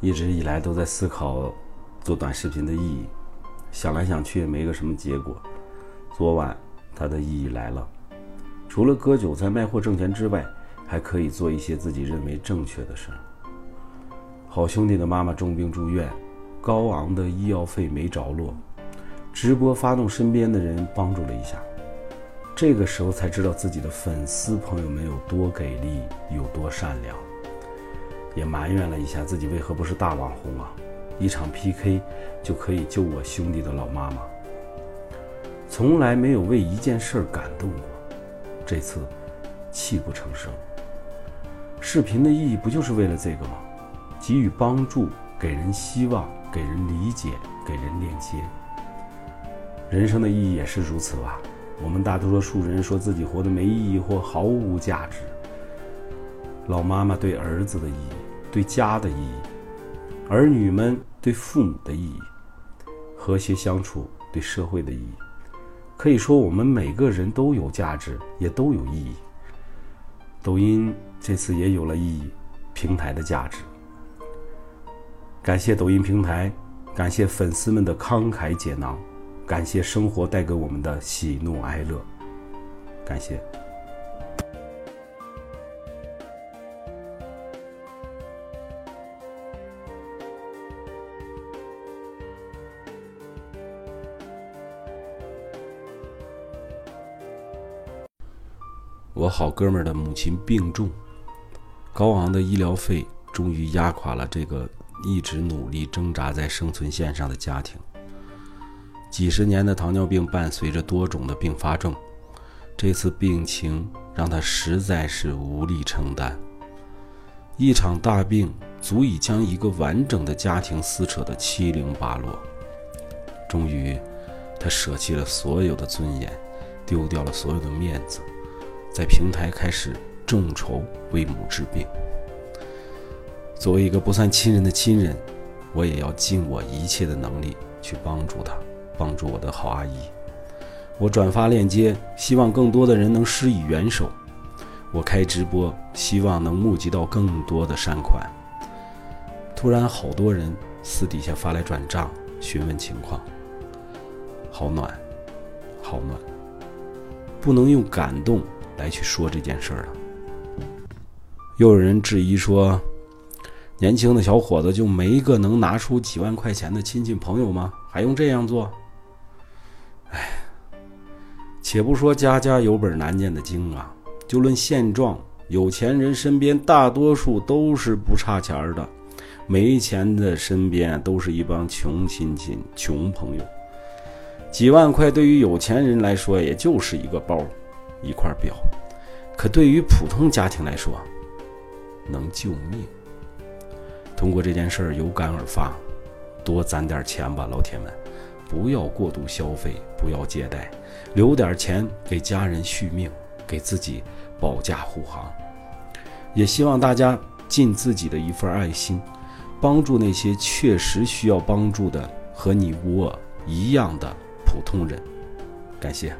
一直以来都在思考做短视频的意义，想来想去也没个什么结果。昨晚，它的意义来了，除了割韭菜卖货挣钱之外，还可以做一些自己认为正确的事儿。好兄弟的妈妈重病住院，高昂的医药费没着落，直播发动身边的人帮助了一下。这个时候才知道自己的粉丝朋友们有多给力，有多善良。也埋怨了一下自己为何不是大网红啊！一场 PK 就可以救我兄弟的老妈妈，从来没有为一件事儿感动过，这次泣不成声。视频的意义不就是为了这个吗？给予帮助，给人希望，给人理解，给人链接。人生的意义也是如此吧？我们大多数人说自己活得没意义或毫无价值。老妈妈对儿子的意义。对家的意义，儿女们对父母的意义，和谐相处对社会的意义，可以说我们每个人都有价值，也都有意义。抖音这次也有了意义，平台的价值。感谢抖音平台，感谢粉丝们的慷慨解囊，感谢生活带给我们的喜怒哀乐，感谢。我好哥们儿的母亲病重，高昂的医疗费终于压垮了这个一直努力挣扎在生存线上的家庭。几十年的糖尿病伴随着多种的并发症，这次病情让他实在是无力承担。一场大病足以将一个完整的家庭撕扯得七零八落。终于，他舍弃了所有的尊严，丢掉了所有的面子。在平台开始众筹为母治病。作为一个不算亲人的亲人，我也要尽我一切的能力去帮助他，帮助我的好阿姨。我转发链接，希望更多的人能施以援手。我开直播，希望能募集到更多的善款。突然，好多人私底下发来转账，询问情况。好暖，好暖。不能用感动。来去说这件事儿了。又有人质疑说：“年轻的小伙子就没一个能拿出几万块钱的亲戚朋友吗？还用这样做？”哎，且不说家家有本难念的经啊，就论现状，有钱人身边大多数都是不差钱的，没钱的身边都是一帮穷亲戚、穷朋友。几万块对于有钱人来说，也就是一个包。一块表，可对于普通家庭来说，能救命。通过这件事儿有感而发，多攒点钱吧，老铁们，不要过度消费，不要借贷，留点钱给家人续命，给自己保驾护航。也希望大家尽自己的一份爱心，帮助那些确实需要帮助的和你我一样的普通人。感谢。